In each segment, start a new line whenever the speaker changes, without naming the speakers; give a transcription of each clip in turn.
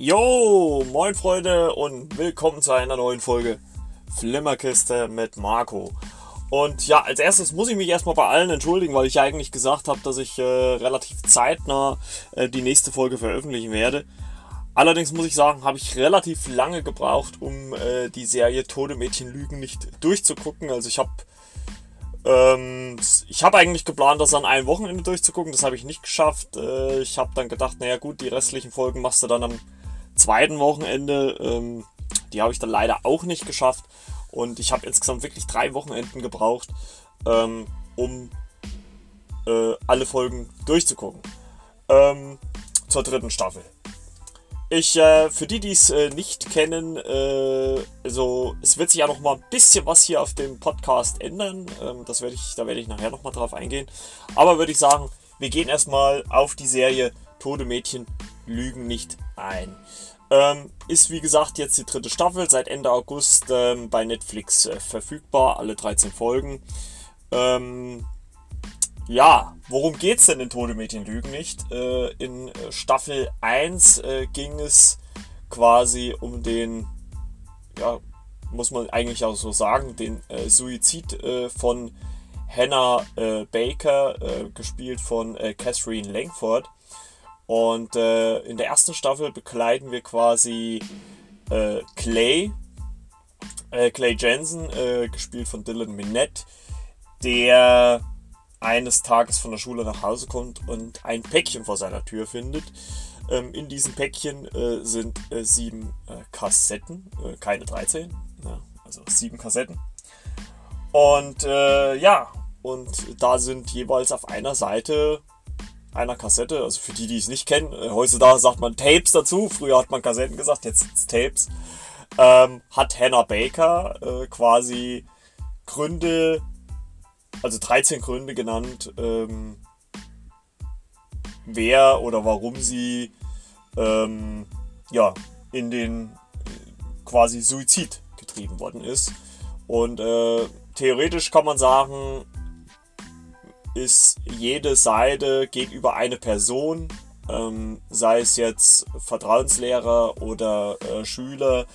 Jo, moin Freunde und willkommen zu einer neuen Folge Flimmerkiste mit Marco. Und ja, als erstes muss ich mich erstmal bei allen entschuldigen, weil ich ja eigentlich gesagt habe, dass ich äh, relativ zeitnah äh, die nächste Folge veröffentlichen werde. Allerdings muss ich sagen, habe ich relativ lange gebraucht, um äh, die Serie Tode Mädchen Lügen nicht durchzugucken. Also ich habe ähm, ich habe eigentlich geplant, das an einem Wochenende durchzugucken. Das habe ich nicht geschafft. Äh, ich habe dann gedacht, naja gut, die restlichen Folgen machst du dann am zweiten Wochenende. Ähm, die habe ich dann leider auch nicht geschafft. Und ich habe insgesamt wirklich drei Wochenenden gebraucht, ähm, um äh, alle Folgen durchzugucken. Ähm, zur dritten Staffel. Ich, äh, für die, die es äh, nicht kennen, äh, also es wird sich ja noch mal ein bisschen was hier auf dem Podcast ändern. Ähm, das werde ich, da werde ich nachher noch mal drauf eingehen. Aber würde ich sagen, wir gehen erstmal auf die Serie Tode Mädchen lügen nicht ein. Ähm, ist wie gesagt jetzt die dritte Staffel, seit Ende August ähm, bei Netflix äh, verfügbar, alle 13 Folgen. Ähm, ja, worum geht's denn in Tode Mädchen Lügen nicht? Äh, in Staffel 1 äh, ging es quasi um den, ja, muss man eigentlich auch so sagen, den äh, Suizid äh, von Hannah äh, Baker, gespielt von Catherine Langford. Und äh, in der ersten Staffel bekleiden wir quasi äh, Clay, äh, Clay Jensen, äh, gespielt von Dylan Minette, der eines Tages von der Schule nach Hause kommt und ein Päckchen vor seiner Tür findet. Ähm, in diesem Päckchen äh, sind äh, sieben Kassetten, keine 13, ja, also sieben Kassetten. Und ja, und da sind jeweils auf einer Seite einer Kassette, also für die, die es nicht kennen, äh, heutzutage sagt man Tapes dazu, früher hat man Kassetten gesagt, jetzt sind es Tapes, ähm, hat Hannah Baker äh, quasi Gründe, also 13 Gründe genannt, ähm, wer oder warum sie ähm, ja, in den quasi Suizid getrieben worden ist. Und äh, theoretisch kann man sagen, ist jede Seite geht über eine Person, ähm, sei es jetzt Vertrauenslehrer oder äh, Schüler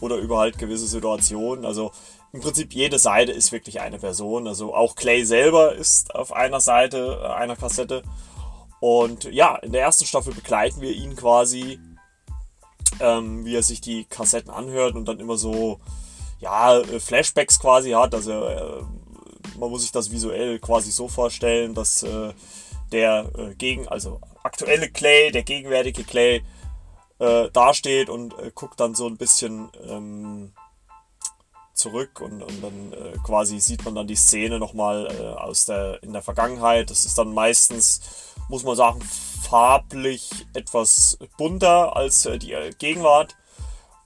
oder über halt gewisse Situationen. Also im Prinzip jede Seite ist wirklich eine Person. Also auch Clay selber ist auf einer Seite äh, einer Kassette. Und ja, in der ersten Staffel begleiten wir ihn quasi, ähm, wie er sich die Kassetten anhört und dann immer so, ja, äh, Flashbacks quasi hat. Also man muss sich das visuell quasi so vorstellen, dass äh, der äh, gegen, also aktuelle Clay, der gegenwärtige Clay äh, dasteht und äh, guckt dann so ein bisschen ähm, zurück und, und dann äh, quasi sieht man dann die Szene nochmal äh, aus der, in der Vergangenheit. Das ist dann meistens, muss man sagen, farblich etwas bunter als äh, die Gegenwart.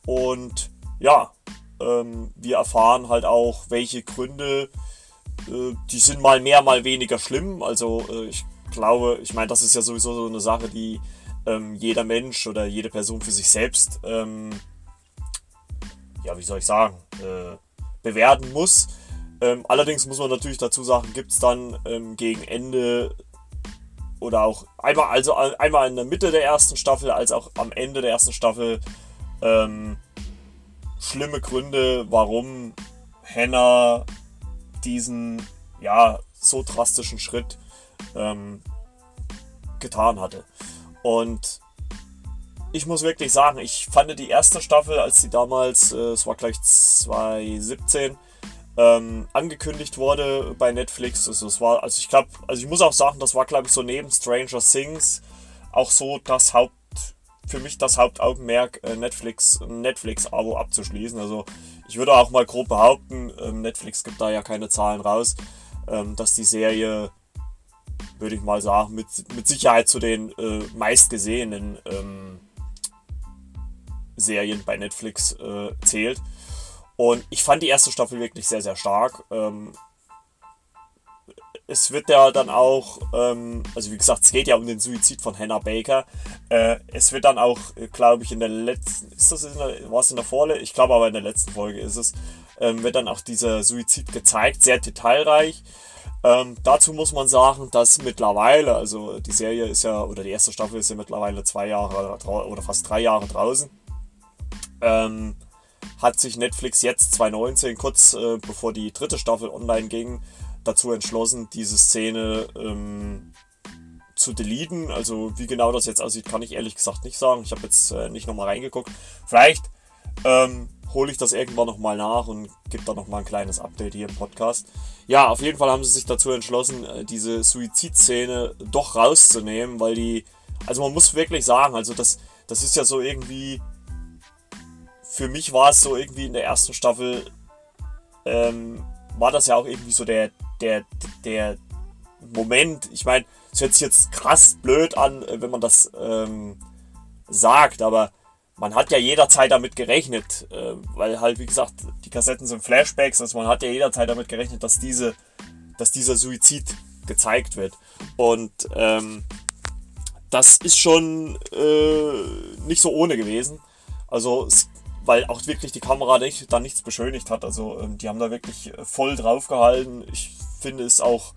Und ja, ähm, wir erfahren halt auch, welche Gründe die sind mal mehr, mal weniger schlimm. Also äh, ich glaube, ich meine, das ist ja sowieso so eine Sache, die ähm, jeder Mensch oder jede Person für sich selbst, ähm, ja, wie soll ich sagen, äh, bewerten muss. Ähm, allerdings muss man natürlich dazu sagen, gibt es dann ähm, gegen Ende oder auch einmal, also einmal in der Mitte der ersten Staffel, als auch am Ende der ersten Staffel ähm, schlimme Gründe, warum Hannah diesen ja so drastischen Schritt ähm, getan hatte. Und ich muss wirklich sagen, ich fand die erste Staffel, als sie damals, äh, es war gleich 2017, ähm, angekündigt wurde bei Netflix. Also es war, also ich glaube, also ich muss auch sagen, das war glaube ich so neben Stranger Things auch so das Haupt, für mich das Hauptaugenmerk, äh, Netflix, Netflix-Abo abzuschließen. Also ich würde auch mal grob behaupten, ähm, Netflix gibt da ja keine Zahlen raus, ähm, dass die Serie, würde ich mal sagen, mit, mit Sicherheit zu den äh, meistgesehenen ähm, Serien bei Netflix äh, zählt. Und ich fand die erste Staffel wirklich sehr, sehr stark. Ähm, es wird ja dann auch, ähm, also wie gesagt, es geht ja um den Suizid von Hannah Baker. Äh, es wird dann auch, äh, glaube ich, in der letzten, ist das in der, war es in der Vorle? Ich glaube aber in der letzten Folge ist es, ähm, wird dann auch dieser Suizid gezeigt, sehr detailreich. Ähm, dazu muss man sagen, dass mittlerweile, also die Serie ist ja, oder die erste Staffel ist ja mittlerweile zwei Jahre oder fast drei Jahre draußen. Ähm, hat sich Netflix jetzt 2019, kurz äh, bevor die dritte Staffel online ging, dazu entschlossen, diese Szene ähm, zu deleten. Also wie genau das jetzt aussieht, kann ich ehrlich gesagt nicht sagen. Ich habe jetzt äh, nicht nochmal reingeguckt. Vielleicht ähm, hole ich das irgendwann nochmal nach und gebe da nochmal ein kleines Update hier im Podcast. Ja, auf jeden Fall haben sie sich dazu entschlossen, äh, diese Suizidszene doch rauszunehmen, weil die, also man muss wirklich sagen, also das, das ist ja so irgendwie, für mich war es so irgendwie in der ersten Staffel, ähm, war das ja auch irgendwie so der, der, der Moment, ich meine, es hört sich jetzt krass blöd an, äh, wenn man das ähm, sagt, aber man hat ja jederzeit damit gerechnet, äh, weil halt, wie gesagt, die Kassetten sind Flashbacks, also man hat ja jederzeit damit gerechnet, dass, diese, dass dieser Suizid gezeigt wird. Und ähm, das ist schon äh, nicht so ohne gewesen. Also, weil auch wirklich die Kamera nicht, da nichts beschönigt hat. Also, ähm, die haben da wirklich voll drauf gehalten. Ich finde es auch,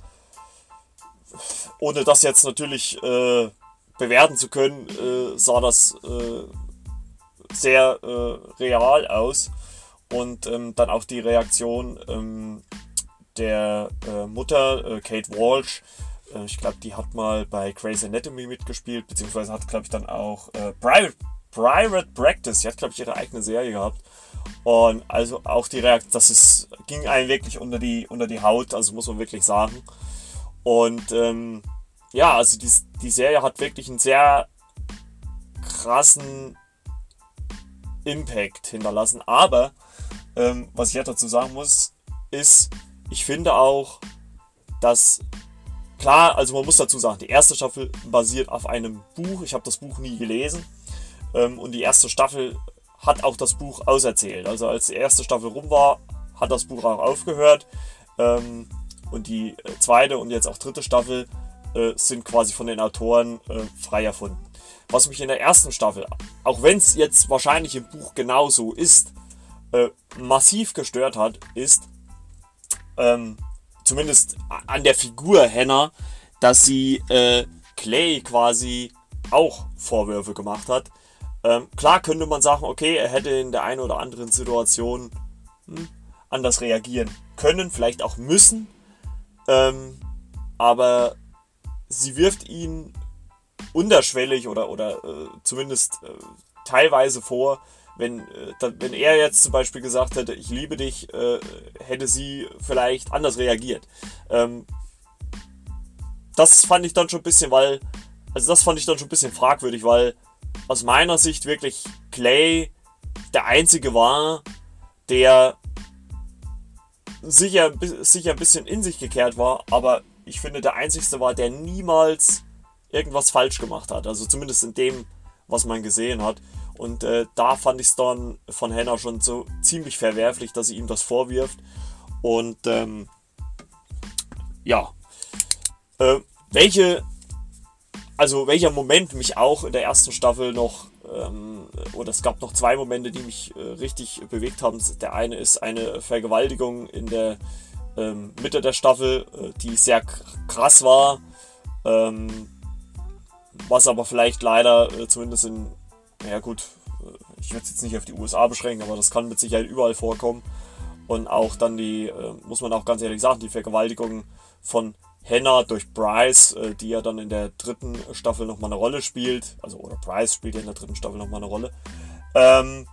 ohne das jetzt natürlich äh, bewerten zu können, äh, sah das äh, sehr äh, real aus. Und ähm, dann auch die Reaktion ähm, der äh, Mutter, äh, Kate Walsh. Ich glaube, die hat mal bei Grey's Anatomy mitgespielt, beziehungsweise hat, glaube ich, dann auch Private, Private Practice. Die hat, glaube ich, ihre eigene Serie gehabt. Und also auch die Reaktion, das ist, ging einem wirklich unter die, unter die Haut, also muss man wirklich sagen. Und ähm, ja, also die, die Serie hat wirklich einen sehr krassen Impact hinterlassen. Aber ähm, was ich ja dazu sagen muss, ist, ich finde auch, dass klar, also man muss dazu sagen, die erste Staffel basiert auf einem Buch. Ich habe das Buch nie gelesen. Ähm, und die erste Staffel hat auch das Buch auserzählt. Also als die erste Staffel rum war, hat das Buch auch aufgehört. Ähm, und die äh, zweite und jetzt auch dritte Staffel äh, sind quasi von den Autoren äh, frei erfunden was mich in der ersten Staffel, auch wenn es jetzt wahrscheinlich im Buch genauso ist, äh, massiv gestört hat, ist ähm, zumindest an der Figur Hannah, dass sie äh, Clay quasi auch Vorwürfe gemacht hat. Ähm, klar könnte man sagen, okay, er hätte in der einen oder anderen Situation hm, anders reagieren können, vielleicht auch müssen. Ähm, aber sie wirft ihn unterschwellig oder, oder äh, zumindest äh, teilweise vor, wenn, äh, wenn er jetzt zum Beispiel gesagt hätte, ich liebe dich, äh, hätte sie vielleicht anders reagiert. Ähm, das fand ich dann schon ein bisschen, weil, also das fand ich dann schon ein bisschen fragwürdig, weil aus meiner Sicht wirklich Clay der einzige war, der sicher, sicher ein bisschen in sich gekehrt war, aber ich finde der einzigste war, der niemals irgendwas falsch gemacht hat. Also zumindest in dem, was man gesehen hat. Und äh, da fand ich es dann von Hannah schon so ziemlich verwerflich, dass sie ihm das vorwirft. Und ähm, ja, äh, welche, also welcher Moment mich auch in der ersten Staffel noch, ähm, oder es gab noch zwei Momente, die mich äh, richtig bewegt haben. Der eine ist eine Vergewaltigung in der ähm, Mitte der Staffel, äh, die sehr krass war. Ähm, was aber vielleicht leider äh, zumindest in, ja gut, äh, ich würde es jetzt nicht auf die USA beschränken, aber das kann mit Sicherheit überall vorkommen. Und auch dann die, äh, muss man auch ganz ehrlich sagen, die Vergewaltigung von Hannah durch Bryce, äh, die ja dann in der dritten Staffel nochmal eine Rolle spielt. Also, oder Bryce spielt ja in der dritten Staffel nochmal eine Rolle. Ähm,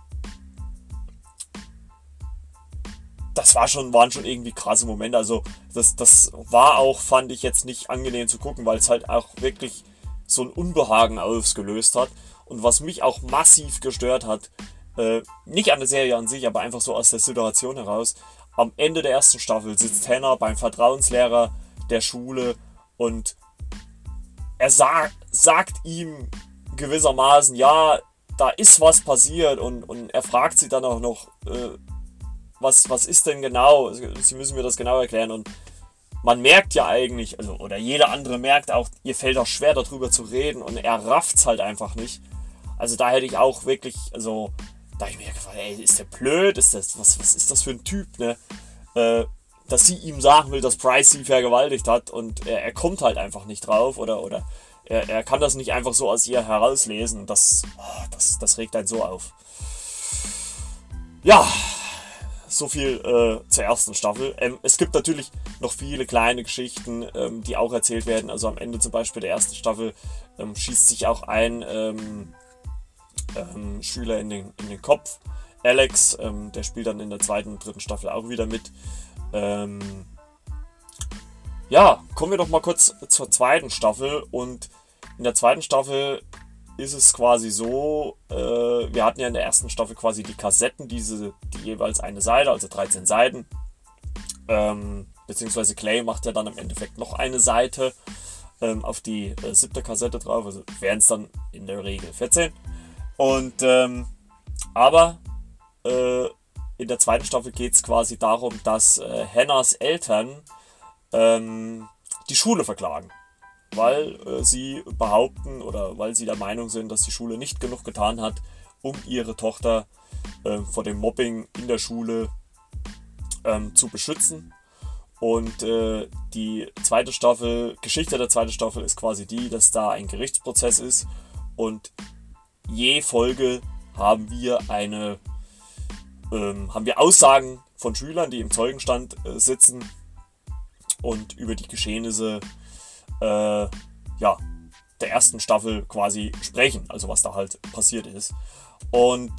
das war schon, waren schon irgendwie krasse Momente. Also, das, das war auch, fand ich jetzt nicht angenehm zu gucken, weil es halt auch wirklich so ein Unbehagen ausgelöst hat. Und was mich auch massiv gestört hat, äh, nicht an der Serie an sich, aber einfach so aus der Situation heraus, am Ende der ersten Staffel sitzt Hannah beim Vertrauenslehrer der Schule und er sagt, sagt ihm gewissermaßen, ja, da ist was passiert und, und er fragt sie dann auch noch, äh, was, was ist denn genau? Sie müssen mir das genau erklären und man merkt ja eigentlich, also, oder jeder andere merkt auch, ihr fällt auch schwer darüber zu reden und er rafft's halt einfach nicht. Also da hätte ich auch wirklich, also, da ich mir gefragt, ey, ist der blöd? Ist das, was, was ist das für ein Typ, ne? Äh, dass sie ihm sagen will, dass Price sie vergewaltigt hat und er, er kommt halt einfach nicht drauf oder, oder er, er kann das nicht einfach so aus ihr herauslesen. Das, oh, das, das regt einen so auf. Ja, so viel äh, zur ersten Staffel. Ähm, es gibt natürlich noch viele kleine Geschichten, ähm, die auch erzählt werden. Also am Ende zum Beispiel der ersten Staffel ähm, schießt sich auch ein ähm, ähm, Schüler in den, in den Kopf. Alex, ähm, der spielt dann in der zweiten und dritten Staffel auch wieder mit. Ja, kommen wir doch mal kurz zur zweiten Staffel. Und in der zweiten Staffel ist es quasi so, äh, wir hatten ja in der ersten Staffel quasi die Kassetten, diese, die jeweils eine Seite, also 13 Seiten. Ähm, beziehungsweise Clay macht ja dann im Endeffekt noch eine Seite ähm, auf die äh, siebte Kassette drauf, also wären es dann in der Regel 14. Und ähm, aber äh, in der zweiten Staffel geht es quasi darum, dass äh, Hannahs Eltern ähm, die Schule verklagen weil äh, sie behaupten oder weil sie der Meinung sind, dass die Schule nicht genug getan hat, um ihre Tochter äh, vor dem Mobbing in der Schule ähm, zu beschützen. Und äh, die zweite Staffel, Geschichte der zweiten Staffel ist quasi die, dass da ein Gerichtsprozess ist und je Folge haben wir eine, ähm, haben wir Aussagen von Schülern, die im Zeugenstand äh, sitzen und über die Geschehnisse äh, ja, der ersten Staffel quasi sprechen, also was da halt passiert ist. Und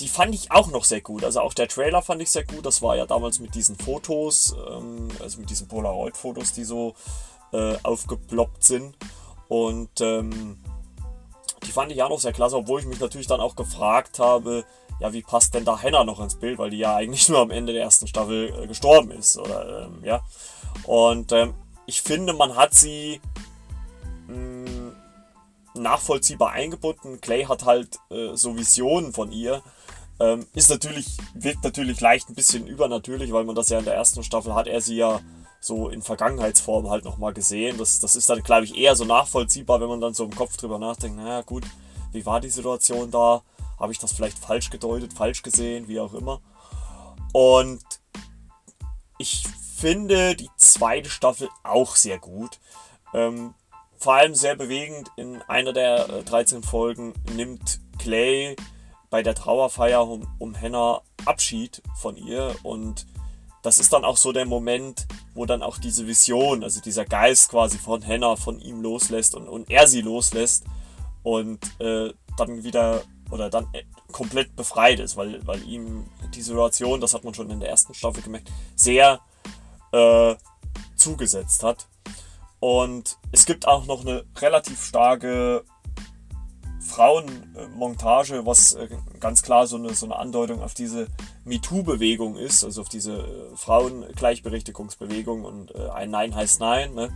die fand ich auch noch sehr gut. Also auch der Trailer fand ich sehr gut. Das war ja damals mit diesen Fotos, ähm, also mit diesen Polaroid-Fotos, die so äh, aufgeploppt sind. Und ähm, die fand ich auch noch sehr klasse, obwohl ich mich natürlich dann auch gefragt habe, ja, wie passt denn da Hannah noch ins Bild, weil die ja eigentlich nur am Ende der ersten Staffel äh, gestorben ist, oder ähm, ja. Und ähm, ich finde, man hat sie mh, mm, nachvollziehbar eingebunden. Clay hat halt äh, so Visionen von ihr. Ähm, ist natürlich, wirkt natürlich leicht ein bisschen übernatürlich, weil man das ja in der ersten Staffel hat er sie ja so in Vergangenheitsform halt nochmal gesehen. Das, das ist dann, glaube ich, eher so nachvollziehbar, wenn man dann so im Kopf drüber nachdenkt, naja gut, wie war die Situation da? Habe ich das vielleicht falsch gedeutet, falsch gesehen, wie auch immer. Und ich finde die zweite Staffel auch sehr gut. Ähm, vor allem sehr bewegend. In einer der äh, 13 Folgen nimmt Clay bei der Trauerfeier um, um Hannah Abschied von ihr und das ist dann auch so der Moment, wo dann auch diese Vision, also dieser Geist quasi von Hannah von ihm loslässt und, und er sie loslässt und äh, dann wieder oder dann äh, komplett befreit ist, weil, weil ihm die Situation, das hat man schon in der ersten Staffel gemerkt, sehr äh, zugesetzt hat. Und es gibt auch noch eine relativ starke Frauenmontage, was äh, ganz klar so eine, so eine Andeutung auf diese MeToo-Bewegung ist, also auf diese äh, Frauengleichberechtigungsbewegung und äh, ein Nein heißt Nein. Ne?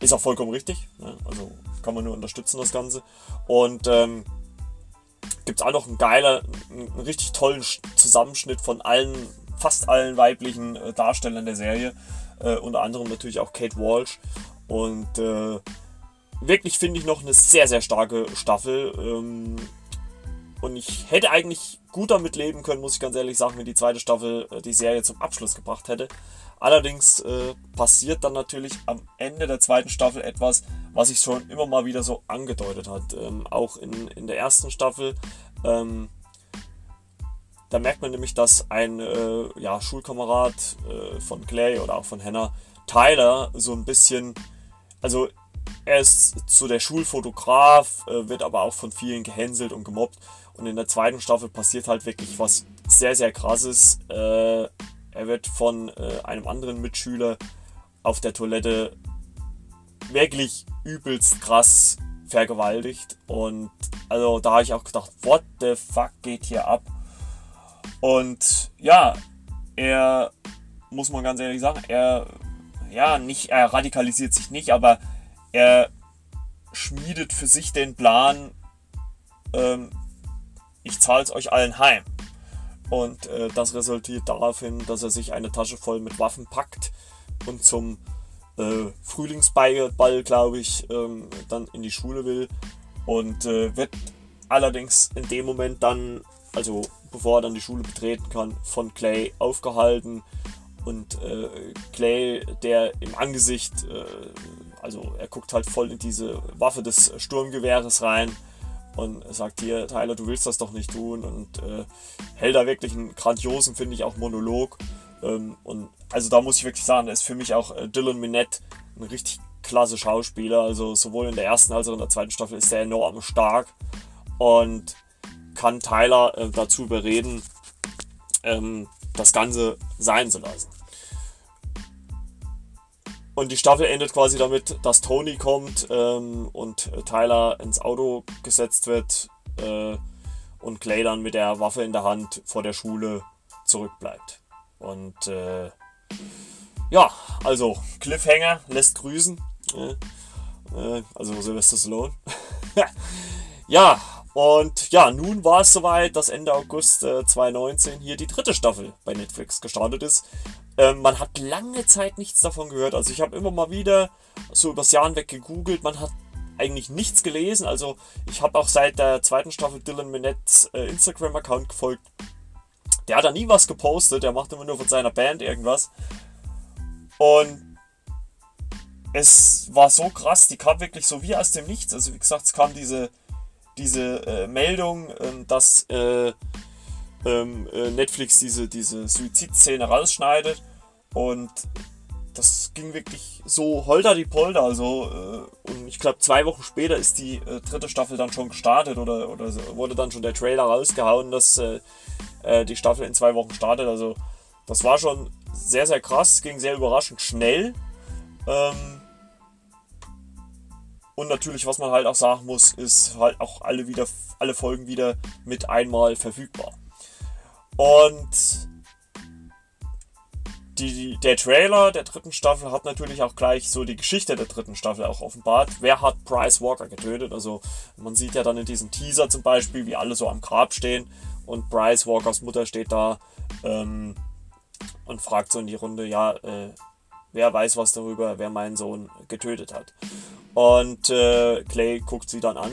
Ist auch vollkommen richtig. Ne? Also kann man nur unterstützen, das Ganze. Und ähm, gibt es auch noch einen geiler, einen richtig tollen Zusammenschnitt von allen fast allen weiblichen Darstellern der Serie. Äh, unter anderem natürlich auch Kate Walsh. Und äh, wirklich finde ich noch eine sehr, sehr starke Staffel. Ähm, und ich hätte eigentlich gut damit leben können, muss ich ganz ehrlich sagen, wenn die zweite Staffel äh, die Serie zum Abschluss gebracht hätte. Allerdings äh, passiert dann natürlich am Ende der zweiten Staffel etwas, was sich schon immer mal wieder so angedeutet hat. Ähm, auch in, in der ersten Staffel ähm, da merkt man nämlich, dass ein äh, ja, Schulkamerad äh, von Clay oder auch von Hannah, Tyler, so ein bisschen, also er ist so der Schulfotograf, äh, wird aber auch von vielen gehänselt und gemobbt. Und in der zweiten Staffel passiert halt wirklich was sehr, sehr krasses. Äh, er wird von äh, einem anderen Mitschüler auf der Toilette wirklich übelst krass vergewaltigt. Und also da habe ich auch gedacht, what the fuck geht hier ab? Und ja, er, muss man ganz ehrlich sagen, er, ja, nicht, er radikalisiert sich nicht, aber er schmiedet für sich den Plan, ähm, ich zahle es euch allen heim. Und äh, das resultiert daraufhin, dass er sich eine Tasche voll mit Waffen packt und zum äh, Frühlingsball, glaube ich, ähm, dann in die Schule will. Und äh, wird allerdings in dem Moment dann, also bevor er dann die Schule betreten kann, von Clay aufgehalten. Und äh, Clay, der im Angesicht, äh, also er guckt halt voll in diese Waffe des Sturmgewehres rein und sagt hier, Tyler, du willst das doch nicht tun und äh, hält da wirklich einen grandiosen, finde ich, auch Monolog. Ähm, und also da muss ich wirklich sagen, da ist für mich auch äh, Dylan Minette ein richtig klasse Schauspieler. Also sowohl in der ersten als auch in der zweiten Staffel ist er enorm stark und kann Tyler äh, dazu überreden, ähm, das Ganze sein zu lassen. Und die Staffel endet quasi damit, dass Tony kommt ähm, und Tyler ins Auto gesetzt wird äh, und Clay dann mit der Waffe in der Hand vor der Schule zurückbleibt. Und äh, ja, also Cliffhanger lässt grüßen. Äh, also Sylvester Stallone. ja, und ja, nun war es soweit, dass Ende August äh, 2019 hier die dritte Staffel bei Netflix gestartet ist. Ähm, man hat lange Zeit nichts davon gehört. Also ich habe immer mal wieder so übers Jahr hinweg gegoogelt. Man hat eigentlich nichts gelesen. Also ich habe auch seit der zweiten Staffel Dylan Minettes äh, Instagram-Account gefolgt. Der hat da nie was gepostet. Der macht immer nur von seiner Band irgendwas. Und es war so krass. Die kam wirklich so wie aus dem Nichts. Also wie gesagt, es kam diese diese äh, Meldung, ähm, dass äh, ähm, äh, Netflix diese, diese Suizidszene rausschneidet und das ging wirklich so holter die Polter. Also, äh, und ich glaube, zwei Wochen später ist die äh, dritte Staffel dann schon gestartet oder, oder wurde dann schon der Trailer rausgehauen, dass äh, die Staffel in zwei Wochen startet. Also, das war schon sehr, sehr krass, ging sehr überraschend schnell. Ähm, und natürlich, was man halt auch sagen muss, ist halt auch alle, wieder, alle Folgen wieder mit einmal verfügbar. Und die, der Trailer der dritten Staffel hat natürlich auch gleich so die Geschichte der dritten Staffel auch offenbart. Wer hat Bryce Walker getötet? Also man sieht ja dann in diesem Teaser zum Beispiel, wie alle so am Grab stehen und Bryce Walkers Mutter steht da ähm, und fragt so in die Runde, ja, äh, wer weiß was darüber, wer meinen Sohn getötet hat. Und äh, Clay guckt sie dann an.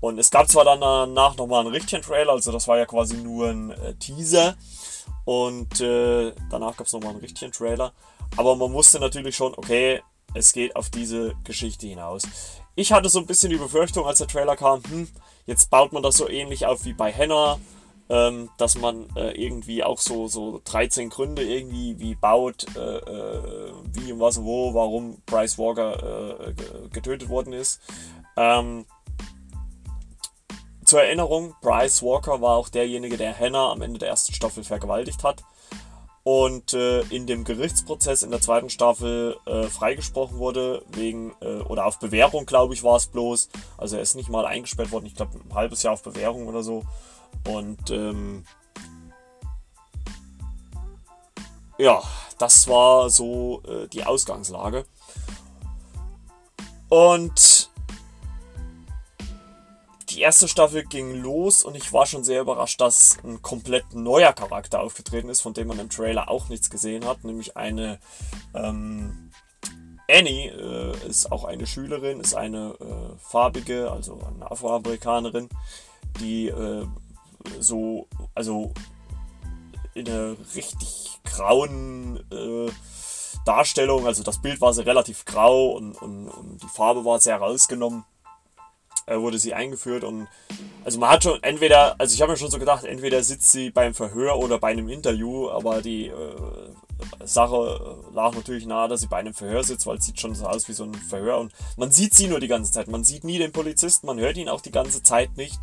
Und es gab zwar dann danach nochmal einen richtigen Trailer, also das war ja quasi nur ein äh, Teaser. Und äh, danach gab es nochmal einen richtigen Trailer. Aber man wusste natürlich schon, okay, es geht auf diese Geschichte hinaus. Ich hatte so ein bisschen die Befürchtung, als der Trailer kam, hm, jetzt baut man das so ähnlich auf wie bei Hannah ähm, dass man äh, irgendwie auch so, so 13 Gründe irgendwie wie baut, äh, äh, wie und was und wo, warum Bryce Walker äh, getötet worden ist. Ähm, zur Erinnerung, Bryce Walker war auch derjenige, der Hannah am Ende der ersten Staffel vergewaltigt hat und äh, in dem Gerichtsprozess in der zweiten Staffel äh, freigesprochen wurde, wegen, äh, oder auf Bewährung, glaube ich, war es bloß. Also er ist nicht mal eingesperrt worden, ich glaube ein halbes Jahr auf Bewährung oder so. Und ähm, ja, das war so äh, die Ausgangslage. Und die erste Staffel ging los und ich war schon sehr überrascht, dass ein komplett neuer Charakter aufgetreten ist, von dem man im Trailer auch nichts gesehen hat, nämlich eine ähm, Annie äh, ist auch eine Schülerin, ist eine äh, farbige, also eine Afroamerikanerin, die äh, so, also in einer richtig grauen äh, Darstellung. Also das Bild war sehr relativ grau und, und, und die Farbe war sehr rausgenommen. Äh, wurde sie eingeführt und also man hat schon entweder, also ich habe mir schon so gedacht, entweder sitzt sie beim Verhör oder bei einem Interview, aber die äh, Sache lag natürlich nahe, dass sie bei einem Verhör sitzt, weil es sieht schon so aus wie so ein Verhör und man sieht sie nur die ganze Zeit. Man sieht nie den Polizisten, man hört ihn auch die ganze Zeit nicht.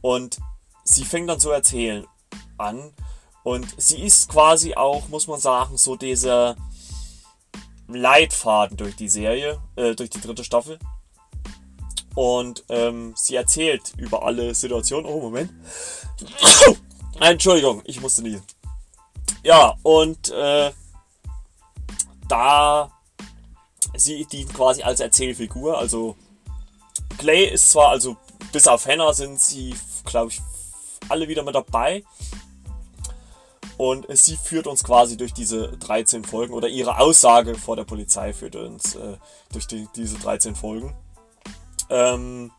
Und sie fängt dann zu erzählen an und sie ist quasi auch, muss man sagen, so dieser Leitfaden durch die Serie, äh, durch die dritte Staffel. Und ähm, sie erzählt über alle Situationen. Oh, Moment. Entschuldigung, ich musste nie. Ja, und äh, da sie dient quasi als Erzählfigur. Also Clay ist zwar, also bis auf Hannah sind sie, glaube ich, alle wieder mit dabei. Und sie führt uns quasi durch diese 13 Folgen oder ihre Aussage vor der Polizei führt uns äh, durch die, diese 13 Folgen. Ähm,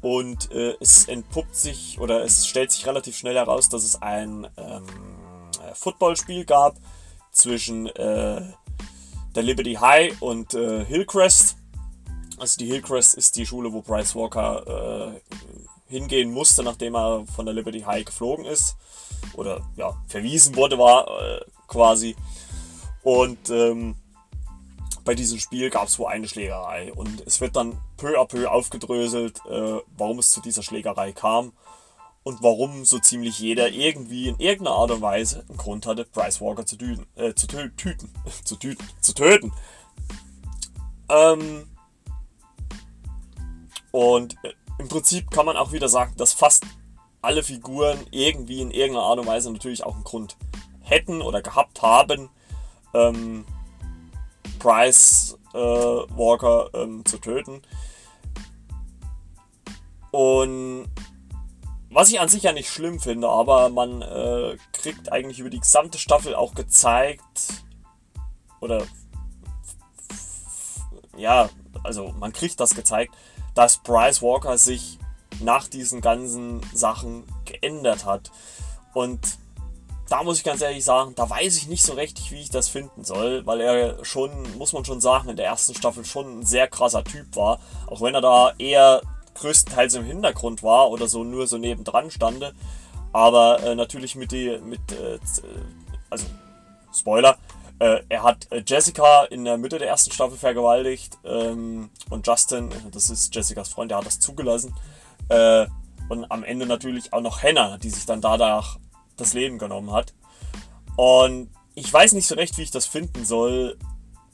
Und äh, es entpuppt sich oder es stellt sich relativ schnell heraus, dass es ein ähm, Footballspiel gab zwischen äh, der Liberty High und äh, Hillcrest. Also die Hillcrest ist die Schule, wo Bryce Walker äh, hingehen musste, nachdem er von der Liberty High geflogen ist. Oder ja, verwiesen wurde, war äh, quasi. Und ähm, bei diesem Spiel gab es wohl eine Schlägerei. Und es wird dann peu à peu aufgedröselt, äh, warum es zu dieser Schlägerei kam. Und warum so ziemlich jeder irgendwie in irgendeiner Art und Weise einen Grund hatte, Bryce Walker zu, tüten, äh, zu tü tüten, zu tüten, zu töten. Ähm, und äh, im Prinzip kann man auch wieder sagen, dass fast alle Figuren irgendwie in irgendeiner Art und Weise natürlich auch einen Grund hätten oder gehabt haben, ähm, Bryce äh, Walker ähm, zu töten. Und was ich an sich ja nicht schlimm finde, aber man äh, kriegt eigentlich über die gesamte Staffel auch gezeigt, oder ja, also man kriegt das gezeigt, dass Bryce Walker sich nach diesen ganzen Sachen geändert hat. Und da muss ich ganz ehrlich sagen, da weiß ich nicht so richtig, wie ich das finden soll, weil er schon, muss man schon sagen, in der ersten Staffel schon ein sehr krasser Typ war. Auch wenn er da eher größtenteils im Hintergrund war oder so nur so nebendran stande. Aber äh, natürlich mit die, mit, äh, also Spoiler, äh, er hat äh, Jessica in der Mitte der ersten Staffel vergewaltigt ähm, und Justin, das ist Jessicas Freund, der hat das zugelassen. Äh, und am Ende natürlich auch noch Hannah, die sich dann dadurch das Leben genommen hat. Und ich weiß nicht so recht, wie ich das finden soll,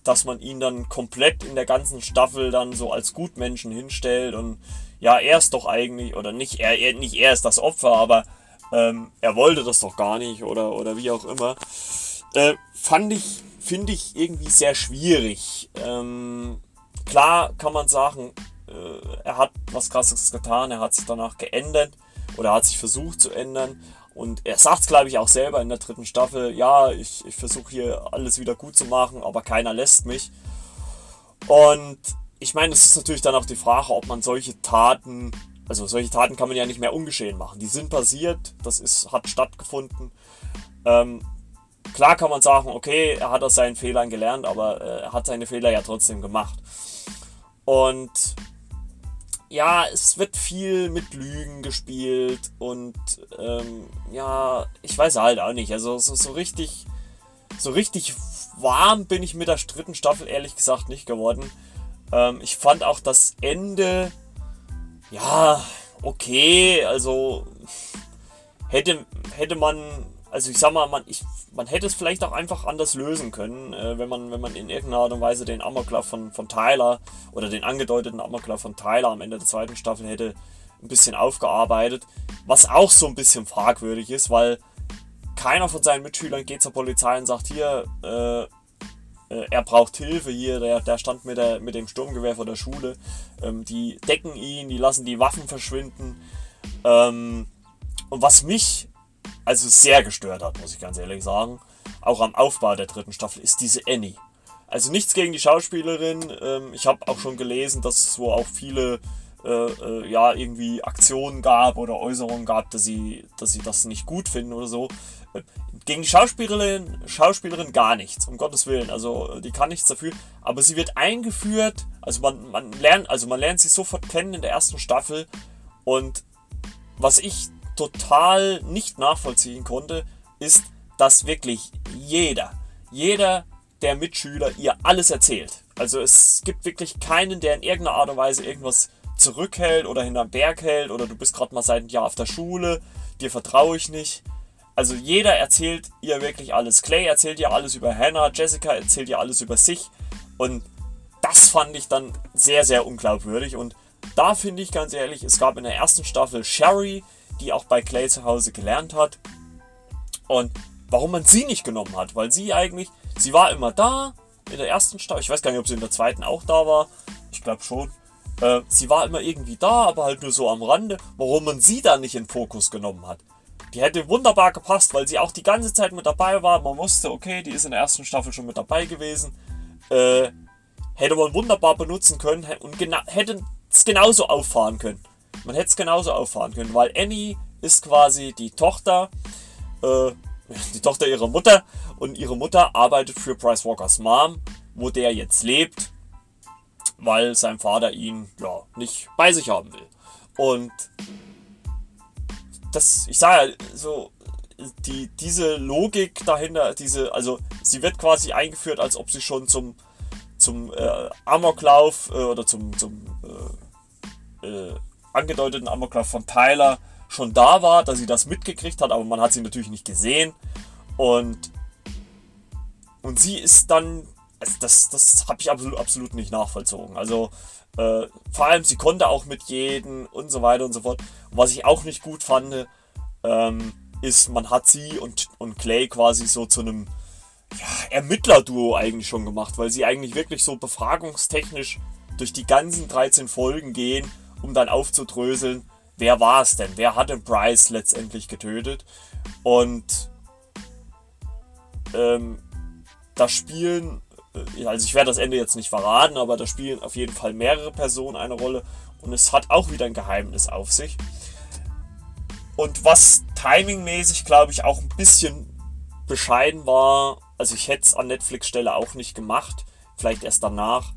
dass man ihn dann komplett in der ganzen Staffel dann so als Gutmenschen hinstellt und ja, er ist doch eigentlich, oder nicht er, er nicht er ist das Opfer, aber ähm, er wollte das doch gar nicht oder, oder wie auch immer. Äh, fand ich, finde ich irgendwie sehr schwierig. Ähm, klar kann man sagen, äh, er hat was krasses getan, er hat sich danach geändert oder hat sich versucht zu ändern. Und er sagt es, glaube ich, auch selber in der dritten Staffel, ja, ich, ich versuche hier alles wieder gut zu machen, aber keiner lässt mich. Und ich meine, es ist natürlich dann auch die Frage, ob man solche Taten, also solche Taten kann man ja nicht mehr ungeschehen machen. Die sind passiert, das ist, hat stattgefunden. Ähm, klar kann man sagen, okay, er hat aus seinen Fehlern gelernt, aber äh, er hat seine Fehler ja trotzdem gemacht. Und ja, es wird viel mit Lügen gespielt und ähm, ja, ich weiß halt auch nicht. Also so, so richtig, so richtig warm bin ich mit der dritten Staffel ehrlich gesagt nicht geworden. Ähm, ich fand auch das Ende, ja, okay. Also hätte, hätte man also ich sag mal, man, ich, man hätte es vielleicht auch einfach anders lösen können, äh, wenn, man, wenn man in irgendeiner Art und Weise den Amoklauf von, von Tyler oder den angedeuteten Amoklauf von Tyler am Ende der zweiten Staffel hätte ein bisschen aufgearbeitet. Was auch so ein bisschen fragwürdig ist, weil keiner von seinen Mitschülern geht zur Polizei und sagt, hier, äh, äh, er braucht Hilfe hier, der, der stand mit, der, mit dem Sturmgewehr vor der Schule. Ähm, die decken ihn, die lassen die Waffen verschwinden. Ähm, und was mich also sehr gestört hat, muss ich ganz ehrlich sagen. Auch am Aufbau der dritten Staffel ist diese Annie. Also nichts gegen die Schauspielerin. Ähm, ich habe auch schon gelesen, dass es wo auch viele äh, äh, ja irgendwie Aktionen gab oder Äußerungen gab, dass sie, dass sie das nicht gut finden oder so. Äh, gegen die Schauspielerin, Schauspielerin gar nichts, um Gottes Willen. Also die kann nichts dafür. Aber sie wird eingeführt. Also man, man lernt, also man lernt sie sofort kennen in der ersten Staffel. Und was ich total nicht nachvollziehen konnte, ist, dass wirklich jeder, jeder der Mitschüler ihr alles erzählt. Also es gibt wirklich keinen, der in irgendeiner Art und Weise irgendwas zurückhält oder hinterm Berg hält oder du bist gerade mal seit einem Jahr auf der Schule, dir vertraue ich nicht. Also jeder erzählt ihr wirklich alles. Clay erzählt ihr alles über Hannah, Jessica erzählt ihr alles über sich und das fand ich dann sehr, sehr unglaubwürdig und da finde ich ganz ehrlich, es gab in der ersten Staffel Sherry, die auch bei Clay zu Hause gelernt hat. Und warum man sie nicht genommen hat, weil sie eigentlich, sie war immer da in der ersten Staffel. Ich weiß gar nicht, ob sie in der zweiten auch da war. Ich glaube schon. Äh, sie war immer irgendwie da, aber halt nur so am Rande. Warum man sie da nicht in Fokus genommen hat. Die hätte wunderbar gepasst, weil sie auch die ganze Zeit mit dabei war. Man wusste, okay, die ist in der ersten Staffel schon mit dabei gewesen. Äh, hätte man wunderbar benutzen können und hätte es genauso auffahren können. Man hätte es genauso auffahren können, weil Annie ist quasi die Tochter, äh, die Tochter ihrer Mutter und ihre Mutter arbeitet für Price Walkers Mom, wo der jetzt lebt, weil sein Vater ihn ja nicht bei sich haben will. Und das, ich sage ja, so, die, diese Logik dahinter, diese, also sie wird quasi eingeführt, als ob sie schon zum, zum äh, Amoklauf äh, oder zum, zum äh, äh angedeuteten Amoklauf von Tyler schon da war, dass sie das mitgekriegt hat, aber man hat sie natürlich nicht gesehen. Und, und sie ist dann, also das, das habe ich absolut, absolut nicht nachvollzogen. Also äh, vor allem, sie konnte auch mit jedem und so weiter und so fort. Und was ich auch nicht gut fand, ähm, ist, man hat sie und, und Clay quasi so zu einem ja, Ermittlerduo eigentlich schon gemacht, weil sie eigentlich wirklich so befragungstechnisch durch die ganzen 13 Folgen gehen, um dann aufzudröseln, wer war es denn? Wer hat den Bryce letztendlich getötet? Und ähm, da spielen, äh, also ich werde das Ende jetzt nicht verraten, aber da spielen auf jeden Fall mehrere Personen eine Rolle und es hat auch wieder ein Geheimnis auf sich. Und was timingmäßig, glaube ich, auch ein bisschen bescheiden war, also ich hätte es an Netflix Stelle auch nicht gemacht, vielleicht erst danach.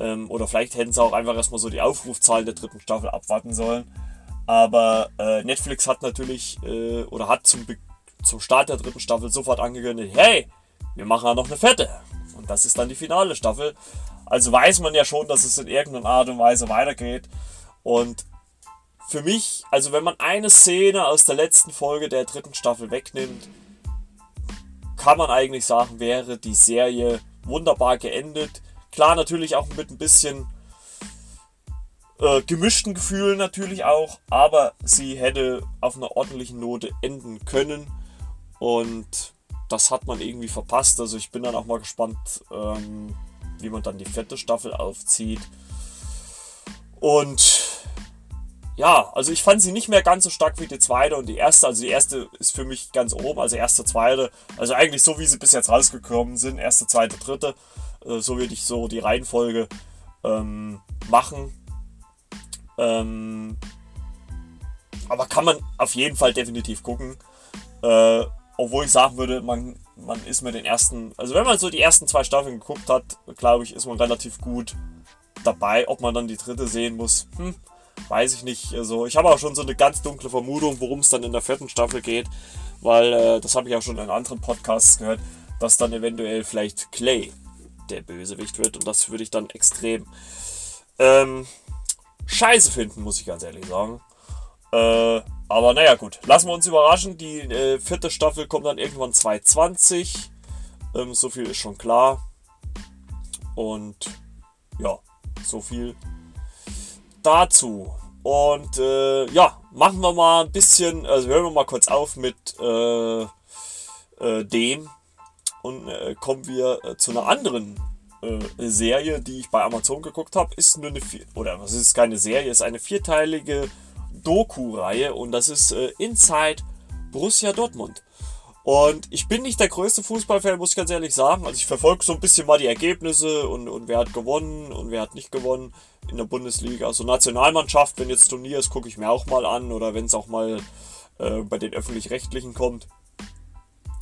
Ähm, oder vielleicht hätten sie auch einfach erstmal so die Aufrufzahlen der dritten Staffel abwarten sollen. Aber äh, Netflix hat natürlich äh, oder hat zum, zum Start der dritten Staffel sofort angekündigt, hey, wir machen ja noch eine fette. Und das ist dann die finale Staffel. Also weiß man ja schon, dass es in irgendeiner Art und Weise weitergeht. Und für mich, also wenn man eine Szene aus der letzten Folge der dritten Staffel wegnimmt, kann man eigentlich sagen, wäre die Serie wunderbar geendet. Klar, natürlich auch mit ein bisschen äh, gemischten Gefühlen natürlich auch, aber sie hätte auf einer ordentlichen Note enden können und das hat man irgendwie verpasst. Also ich bin dann auch mal gespannt, ähm, wie man dann die vierte Staffel aufzieht. Und ja, also ich fand sie nicht mehr ganz so stark wie die zweite und die erste. Also die erste ist für mich ganz oben, also erste, zweite. Also eigentlich so, wie sie bis jetzt rausgekommen sind. Erste, zweite, dritte. Äh, so würde ich so die Reihenfolge ähm, machen. Ähm, aber kann man auf jeden Fall definitiv gucken. Äh, obwohl ich sagen würde, man, man ist mit den ersten, also wenn man so die ersten zwei Staffeln geguckt hat, glaube ich, ist man relativ gut dabei. Ob man dann die dritte sehen muss, hm, weiß ich nicht. Also ich habe auch schon so eine ganz dunkle Vermutung, worum es dann in der vierten Staffel geht, weil äh, das habe ich auch schon in anderen Podcasts gehört, dass dann eventuell vielleicht Clay der Bösewicht wird und das würde ich dann extrem ähm, scheiße finden, muss ich ganz ehrlich sagen. Äh, aber naja, gut. Lassen wir uns überraschen. Die äh, vierte Staffel kommt dann irgendwann 2020. Ähm, so viel ist schon klar. Und ja, so viel dazu. Und äh, ja, machen wir mal ein bisschen, also hören wir mal kurz auf mit äh, äh, dem und äh, kommen wir zu einer anderen äh, Serie, die ich bei Amazon geguckt habe, ist nur eine vier oder was ist keine Serie, ist eine vierteilige Doku-Reihe und das ist äh, Inside Borussia Dortmund. Und ich bin nicht der größte Fußballfan, muss ich ganz ehrlich sagen. Also ich verfolge so ein bisschen mal die Ergebnisse und, und wer hat gewonnen und wer hat nicht gewonnen in der Bundesliga. Also Nationalmannschaft, wenn jetzt Turnier ist, gucke ich mir auch mal an. Oder wenn es auch mal äh, bei den öffentlich-rechtlichen kommt,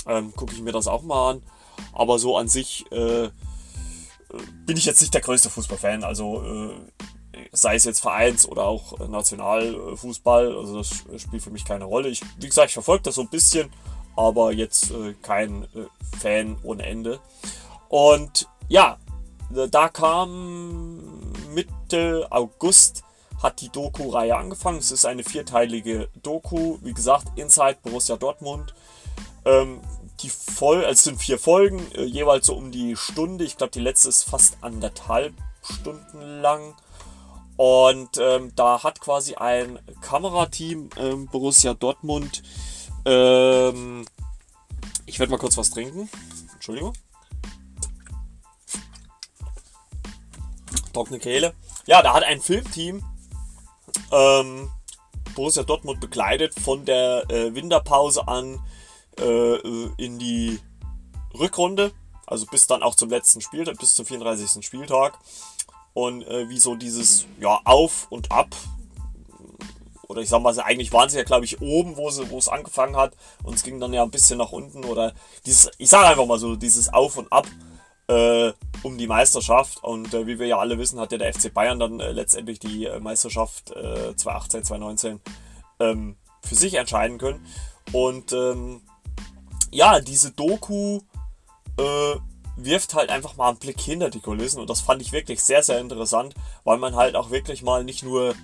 ähm, gucke ich mir das auch mal an. Aber so an sich äh, bin ich jetzt nicht der größte Fußballfan. Also äh, sei es jetzt Vereins- oder auch Nationalfußball. Also das spielt für mich keine Rolle. Ich, wie gesagt, ich verfolge das so ein bisschen, aber jetzt äh, kein äh, Fan ohne Ende. Und ja, da kam Mitte August hat die Doku-Reihe angefangen. Es ist eine vierteilige Doku, wie gesagt, Inside Borussia Dortmund. Ähm, die voll, also es sind vier Folgen, äh, jeweils so um die Stunde. Ich glaube, die letzte ist fast anderthalb Stunden lang. Und ähm, da hat quasi ein Kamerateam ähm, Borussia Dortmund. Ähm, ich werde mal kurz was trinken. Entschuldigung. Trockene Kehle. Ja, da hat ein Filmteam ähm, Borussia Dortmund begleitet von der äh, Winterpause an äh, in die Rückrunde, also bis dann auch zum letzten Spieltag, bis zum 34. Spieltag. Und äh, wie so dieses ja, Auf und Ab, oder ich sag mal, eigentlich waren sie ja, glaube ich, oben, wo, sie, wo es angefangen hat. Und es ging dann ja ein bisschen nach unten. Oder dieses, ich sage einfach mal so, dieses Auf und Ab äh, um die Meisterschaft. Und äh, wie wir ja alle wissen, hat ja der FC Bayern dann äh, letztendlich die äh, Meisterschaft 2018, 2019 ähm, für sich entscheiden können. Und ähm, ja, diese Doku äh, wirft halt einfach mal einen Blick hinter die Kulissen und das fand ich wirklich sehr, sehr interessant, weil man halt auch wirklich mal nicht nur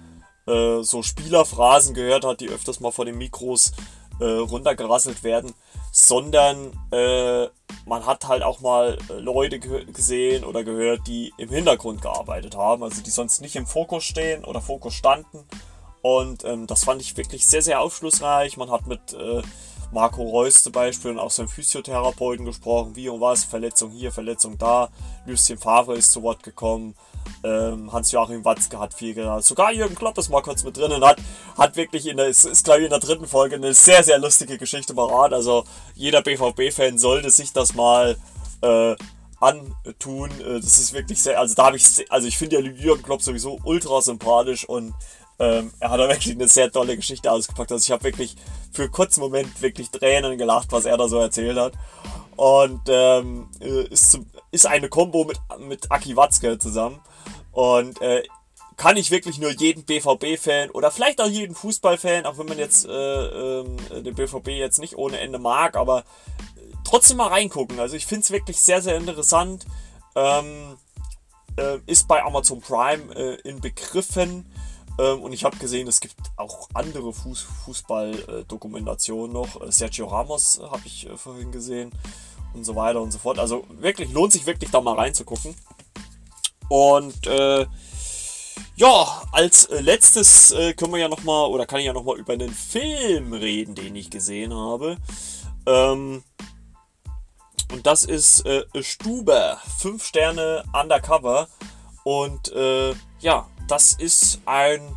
äh, so Spielerphrasen gehört hat, die öfters mal vor den Mikros äh, runtergerasselt werden, sondern äh, man hat halt auch mal äh, Leute gesehen oder gehört, die im Hintergrund gearbeitet haben, also die sonst nicht im Fokus stehen oder Fokus standen. Und ähm, das fand ich wirklich sehr, sehr aufschlussreich. Man hat mit äh, Marco Reus zum Beispiel und auch seinem Physiotherapeuten gesprochen, wie und was, Verletzung hier, Verletzung da. Lucien Favre ist zu Wort gekommen. Ähm, Hans-Joachim Watzke hat viel genannt. Sogar Jürgen Klopp ist mal kurz mit drin und hat, hat wirklich in der, ist, ist glaube ich in der dritten Folge eine sehr, sehr lustige Geschichte parat. Also jeder BVB-Fan sollte sich das mal äh, antun. Äh, das ist wirklich sehr, also da habe ich, also ich finde ja Jürgen Klopp sowieso ultra sympathisch und ähm, er hat da wirklich eine sehr tolle Geschichte ausgepackt. Also ich habe wirklich für einen kurzen Moment wirklich Tränen gelacht, was er da so erzählt hat. Und ähm, äh, ist, ist eine Combo mit, mit Aki Watzke zusammen. Und äh, kann ich wirklich nur jeden BVB-Fan oder vielleicht auch jeden Fußball-Fan, auch wenn man jetzt äh, äh, den BVB jetzt nicht ohne Ende mag, aber äh, trotzdem mal reingucken. Also ich finde es wirklich sehr, sehr interessant. Ähm, äh, ist bei Amazon Prime in Begriffen. Ähm, und ich habe gesehen, es gibt auch andere Fuß Fußball-Dokumentationen noch. Äh, Sergio Ramos äh, habe ich äh, vorhin gesehen und so weiter und so fort. Also wirklich, lohnt sich wirklich da mal reinzugucken. Und äh, ja, als letztes äh, können wir ja nochmal, oder kann ich ja nochmal über einen Film reden, den ich gesehen habe. Ähm, und das ist äh, Stube, 5 Sterne Undercover. Und äh, ja, das ist ein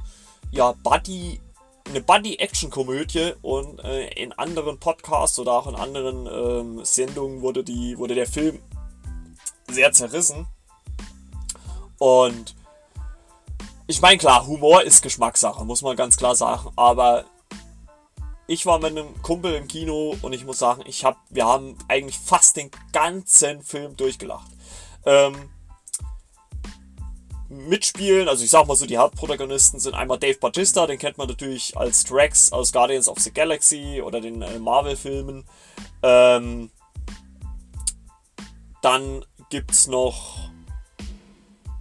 ja, Buddy, eine Buddy-Action-Komödie und äh, in anderen Podcasts oder auch in anderen ähm, Sendungen wurde, die, wurde der Film sehr zerrissen. Und ich meine, klar, Humor ist Geschmackssache, muss man ganz klar sagen. Aber ich war mit einem Kumpel im Kino und ich muss sagen, ich hab, wir haben eigentlich fast den ganzen Film durchgelacht. Ähm, mitspielen. Also ich sag mal so, die Hauptprotagonisten sind einmal Dave Bautista, den kennt man natürlich als Drax aus Guardians of the Galaxy oder den äh, Marvel-Filmen. Ähm, dann gibt's noch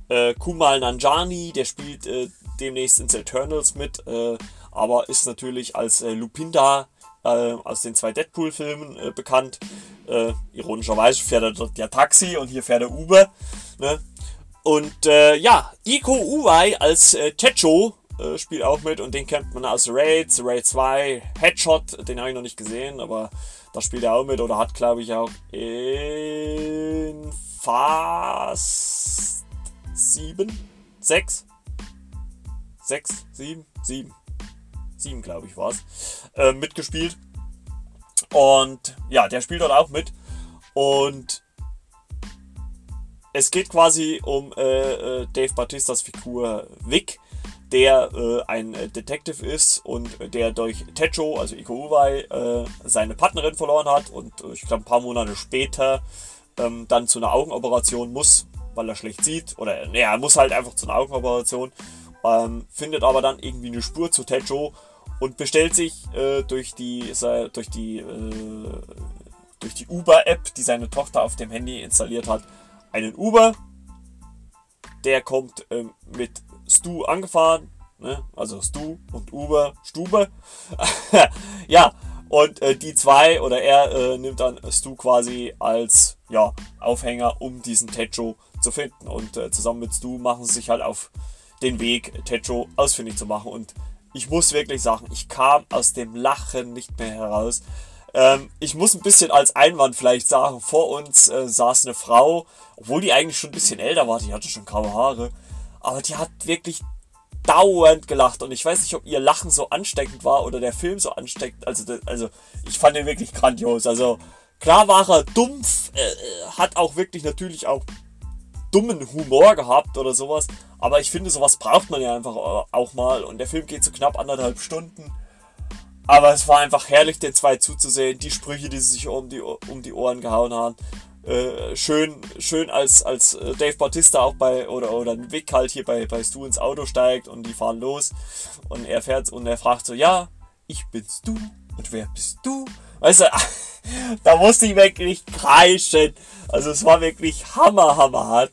äh, Kumal Nanjani, der spielt äh, demnächst in The Eternals mit, äh, aber ist natürlich als äh, Lupinda aus den zwei Deadpool-Filmen bekannt. ironischerweise fährt er dort ja Taxi und hier fährt er Uber. Ne? Und äh, ja, Iko Uwai als äh, Techo äh, spielt auch mit und den kennt man aus Raid, Raid 2, Headshot, den habe ich noch nicht gesehen, aber da spielt er auch mit oder hat glaube ich auch in Fast 7, 6, 6, 7, 7, 7 glaube ich war es, äh, mitgespielt. Und ja, der spielt dort auch mit. Und es geht quasi um äh, äh, Dave Batistas Figur Vic, der äh, ein äh, Detective ist und der durch Techo, also Iko Uwei, äh, seine Partnerin verloren hat und ich glaube ein paar Monate später ähm, dann zu einer Augenoperation muss, weil er schlecht sieht. Oder naja, er muss halt einfach zu einer Augenoperation, ähm, findet aber dann irgendwie eine Spur zu Techo und bestellt sich äh, durch die, durch die, durch die Uber-App, die seine Tochter auf dem Handy installiert hat, einen Uber. Der kommt ähm, mit Stu angefahren. Ne? Also Stu und Uber, Stube. ja, und äh, die zwei oder er äh, nimmt dann Stu quasi als ja, Aufhänger, um diesen Techo zu finden. Und äh, zusammen mit Stu machen sie sich halt auf den Weg, Techo ausfindig zu machen. Und ich muss wirklich sagen, ich kam aus dem Lachen nicht mehr heraus. Ähm, ich muss ein bisschen als Einwand vielleicht sagen, vor uns äh, saß eine Frau, obwohl die eigentlich schon ein bisschen älter war, die hatte schon graue Haare, aber die hat wirklich dauernd gelacht und ich weiß nicht, ob ihr Lachen so ansteckend war oder der Film so ansteckend. Also, also ich fand ihn wirklich grandios. Also klar war er dumpf, äh, hat auch wirklich natürlich auch dummen Humor gehabt oder sowas. Aber ich finde, sowas braucht man ja einfach auch mal. Und der Film geht so knapp anderthalb Stunden. Aber es war einfach herrlich, den zwei zuzusehen. Die Sprüche, die sie sich um die, um die Ohren gehauen haben. Äh, schön, schön als, als äh, Dave Bautista auch bei, oder, oder Vic halt hier bei, bei Stu ins Auto steigt und die fahren los. Und er fährt und er fragt so, ja, ich bin's du. Und wer bist du? Weißt du, da musste ich wirklich kreischen. Also es war wirklich hammer, hammer hart.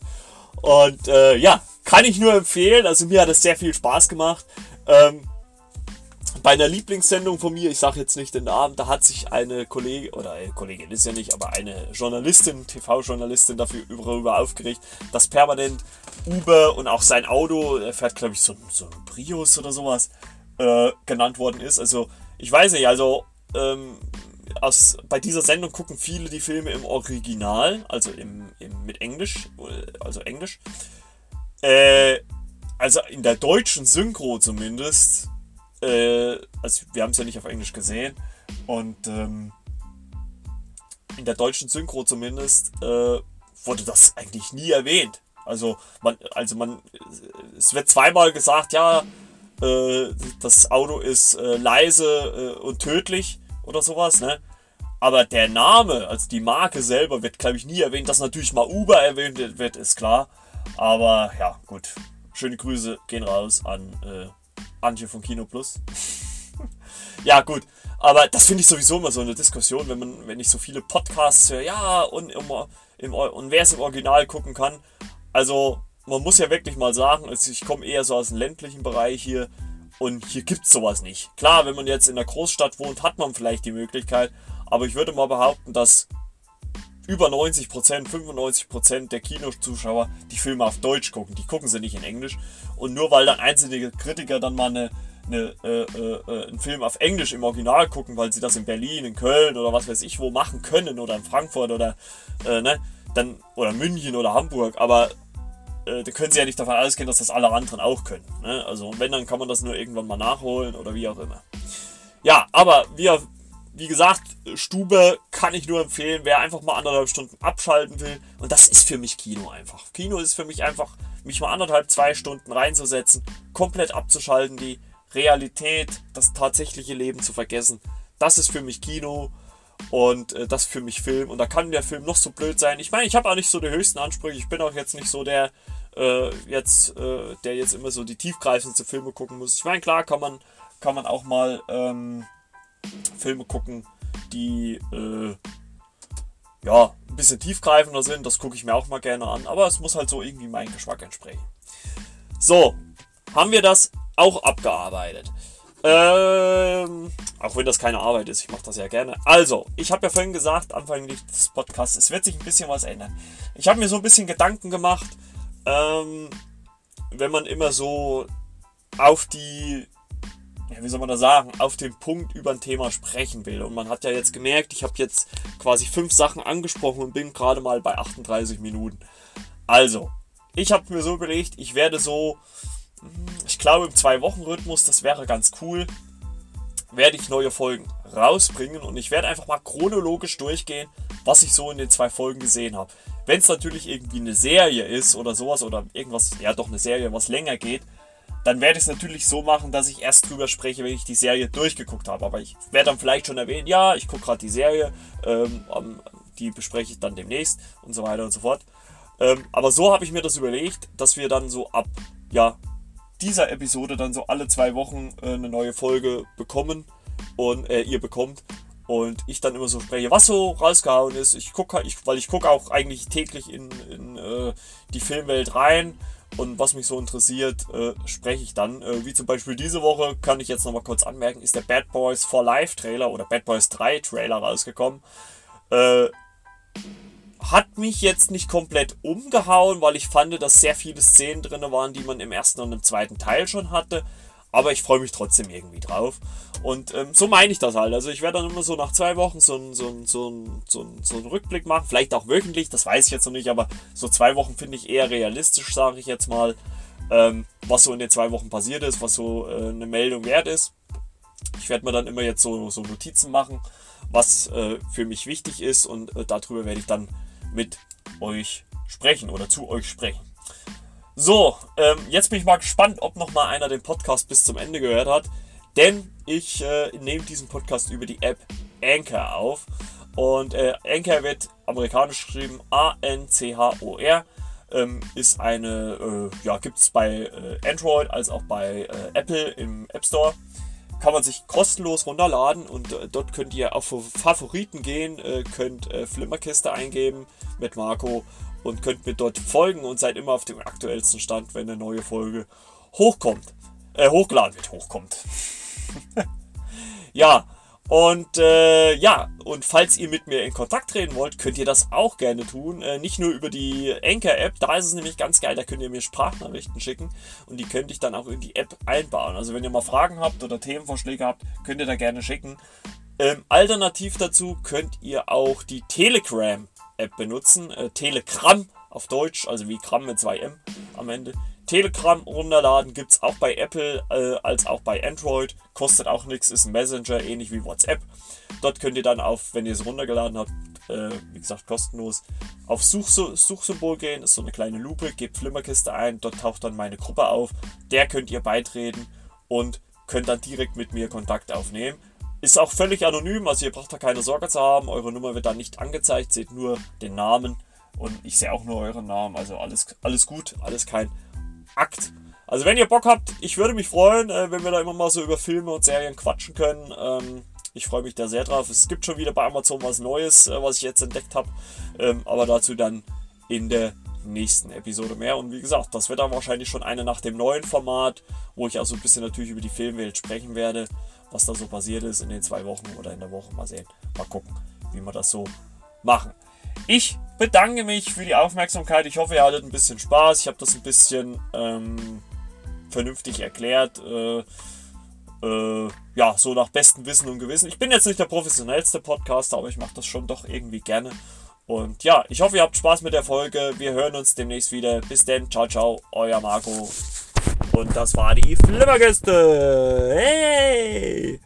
Und äh, ja, kann ich nur empfehlen. Also mir hat es sehr viel Spaß gemacht. Ähm, bei einer Lieblingssendung von mir, ich sage jetzt nicht den Namen, da hat sich eine Kollegin, oder eine Kollegin ist ja nicht, aber eine Journalistin, TV-Journalistin dafür darüber aufgeregt, dass permanent Uber und auch sein Auto, er fährt glaube ich so, so ein Prius oder sowas, äh, genannt worden ist. Also ich weiß nicht, also ähm, aus, bei dieser Sendung gucken viele die Filme im Original, also im, im mit Englisch, also Englisch. Äh, also in der deutschen Synchro zumindest, äh, also wir haben es ja nicht auf Englisch gesehen, und ähm, in der deutschen Synchro zumindest äh, wurde das eigentlich nie erwähnt. Also man, also man, es wird zweimal gesagt, ja, äh, das Auto ist äh, leise äh, und tödlich oder sowas, ne? Aber der Name, also die Marke selber, wird, glaube ich, nie erwähnt. Dass natürlich mal Uber erwähnt wird, ist klar. Aber ja, gut. Schöne Grüße gehen raus an äh, Antje von Kino Plus. ja, gut. Aber das finde ich sowieso immer so eine Diskussion, wenn man, wenn ich so viele Podcasts höre, ja, und, im, im, und wer es im Original gucken kann. Also, man muss ja wirklich mal sagen, also ich komme eher so aus dem ländlichen Bereich hier und hier gibt es sowas nicht. Klar, wenn man jetzt in der Großstadt wohnt, hat man vielleicht die Möglichkeit, aber ich würde mal behaupten, dass über 90%, 95% der Kinozuschauer die Filme auf Deutsch gucken. Die gucken sie nicht in Englisch. Und nur weil dann einzelne Kritiker dann mal eine, eine, äh, äh, einen Film auf Englisch im Original gucken, weil sie das in Berlin, in Köln oder was weiß ich wo machen können oder in Frankfurt oder äh, ne, dann oder München oder Hamburg, aber äh, da können sie ja nicht davon ausgehen, dass das alle anderen auch können. Ne? Also wenn, dann kann man das nur irgendwann mal nachholen oder wie auch immer. Ja, aber wir, wie gesagt, Stube kann ich nur empfehlen, wer einfach mal anderthalb Stunden abschalten will. Und das ist für mich Kino einfach. Kino ist für mich einfach, mich mal anderthalb, zwei Stunden reinzusetzen, komplett abzuschalten, die Realität, das tatsächliche Leben zu vergessen. Das ist für mich Kino und äh, das für mich Film. Und da kann der Film noch so blöd sein. Ich meine, ich habe auch nicht so die höchsten Ansprüche. Ich bin auch jetzt nicht so der, äh, jetzt, äh, der jetzt immer so die tiefgreifendsten Filme gucken muss. Ich meine, klar kann man, kann man auch mal ähm, Filme gucken, die äh, ja ein bisschen tiefgreifender sind. Das gucke ich mir auch mal gerne an. Aber es muss halt so irgendwie meinem Geschmack entsprechen. So, haben wir das auch abgearbeitet. Ähm, auch wenn das keine Arbeit ist, ich mache das ja gerne. Also, ich habe ja vorhin gesagt, Anfang des Podcasts, es wird sich ein bisschen was ändern. Ich habe mir so ein bisschen Gedanken gemacht, ähm, wenn man immer so auf die, ja, wie soll man das sagen, auf den Punkt über ein Thema sprechen will. Und man hat ja jetzt gemerkt, ich habe jetzt quasi fünf Sachen angesprochen und bin gerade mal bei 38 Minuten. Also, ich habe mir so überlegt, ich werde so ich glaube im Zwei-Wochen-Rhythmus, das wäre ganz cool, werde ich neue Folgen rausbringen und ich werde einfach mal chronologisch durchgehen, was ich so in den zwei Folgen gesehen habe. Wenn es natürlich irgendwie eine Serie ist oder sowas oder irgendwas, ja doch eine Serie, was länger geht, dann werde ich es natürlich so machen, dass ich erst drüber spreche, wenn ich die Serie durchgeguckt habe. Aber ich werde dann vielleicht schon erwähnen, ja, ich gucke gerade die Serie, ähm, die bespreche ich dann demnächst und so weiter und so fort. Ähm, aber so habe ich mir das überlegt, dass wir dann so ab ja, dieser Episode dann so alle zwei Wochen äh, eine neue Folge bekommen und äh, ihr bekommt und ich dann immer so spreche, was so rausgehauen ist. Ich gucke, halt, ich, weil ich gucke auch eigentlich täglich in, in äh, die Filmwelt rein und was mich so interessiert, äh, spreche ich dann. Äh, wie zum Beispiel diese Woche kann ich jetzt nochmal kurz anmerken, ist der Bad Boys for Life Trailer oder Bad Boys 3 Trailer rausgekommen. Äh, hat mich jetzt nicht komplett umgehauen, weil ich fand, dass sehr viele Szenen drin waren, die man im ersten und im zweiten Teil schon hatte. Aber ich freue mich trotzdem irgendwie drauf. Und ähm, so meine ich das halt. Also ich werde dann immer so nach zwei Wochen so einen so so so so ein Rückblick machen. Vielleicht auch wöchentlich, das weiß ich jetzt noch nicht. Aber so zwei Wochen finde ich eher realistisch, sage ich jetzt mal. Ähm, was so in den zwei Wochen passiert ist, was so äh, eine Meldung wert ist. Ich werde mir dann immer jetzt so, so Notizen machen, was äh, für mich wichtig ist. Und äh, darüber werde ich dann mit euch sprechen oder zu euch sprechen. So, ähm, jetzt bin ich mal gespannt, ob noch mal einer den Podcast bis zum Ende gehört hat, denn ich äh, nehme diesen Podcast über die App Anchor auf und äh, Anchor wird amerikanisch geschrieben A-N-C-H-O-R. Ähm, ist eine, äh, ja, gibt es bei äh, Android als auch bei äh, Apple im App Store. Kann man sich kostenlos runterladen und äh, dort könnt ihr auf Favoriten gehen, äh, könnt äh, Flimmerkiste eingeben mit Marco und könnt mir dort folgen und seid immer auf dem aktuellsten Stand, wenn eine neue Folge hochkommt. Äh, hochgeladen wird, hochkommt. ja, und äh, ja, und falls ihr mit mir in Kontakt treten wollt, könnt ihr das auch gerne tun. Äh, nicht nur über die Anchor-App, da ist es nämlich ganz geil, da könnt ihr mir Sprachnachrichten schicken und die könnte ich dann auch in die App einbauen. Also wenn ihr mal Fragen habt oder Themenvorschläge habt, könnt ihr da gerne schicken. Ähm, alternativ dazu könnt ihr auch die Telegram-App benutzen. Äh, Telegram auf Deutsch, also wie Gramm mit 2M am Ende. Telegram runterladen gibt es auch bei Apple äh, als auch bei Android. Kostet auch nichts, ist ein Messenger, ähnlich wie WhatsApp. Dort könnt ihr dann auf, wenn ihr es runtergeladen habt, äh, wie gesagt kostenlos, auf Such Suchsymbol gehen. Ist so eine kleine Lupe, gebt Flimmerkiste ein, dort taucht dann meine Gruppe auf. Der könnt ihr beitreten und könnt dann direkt mit mir Kontakt aufnehmen. Ist auch völlig anonym, also ihr braucht da keine Sorge zu haben. Eure Nummer wird dann nicht angezeigt, seht nur den Namen und ich sehe auch nur euren Namen. Also alles, alles gut, alles kein Akt. Also wenn ihr Bock habt, ich würde mich freuen, äh, wenn wir da immer mal so über Filme und Serien quatschen können. Ähm, ich freue mich da sehr drauf. Es gibt schon wieder bei Amazon was Neues, äh, was ich jetzt entdeckt habe. Ähm, aber dazu dann in der nächsten Episode mehr. Und wie gesagt, das wird dann wahrscheinlich schon eine nach dem neuen Format, wo ich auch so ein bisschen natürlich über die Filmwelt sprechen werde, was da so passiert ist in den zwei Wochen oder in der Woche. Mal sehen. Mal gucken, wie wir das so machen. Ich bedanke mich für die Aufmerksamkeit. Ich hoffe, ihr hattet ein bisschen Spaß. Ich habe das ein bisschen ähm, vernünftig erklärt. Äh, äh, ja, so nach bestem Wissen und Gewissen. Ich bin jetzt nicht der professionellste Podcaster, aber ich mache das schon doch irgendwie gerne. Und ja, ich hoffe, ihr habt Spaß mit der Folge. Wir hören uns demnächst wieder. Bis denn, ciao, ciao, euer Marco. Und das war die Flimmergäste. Hey!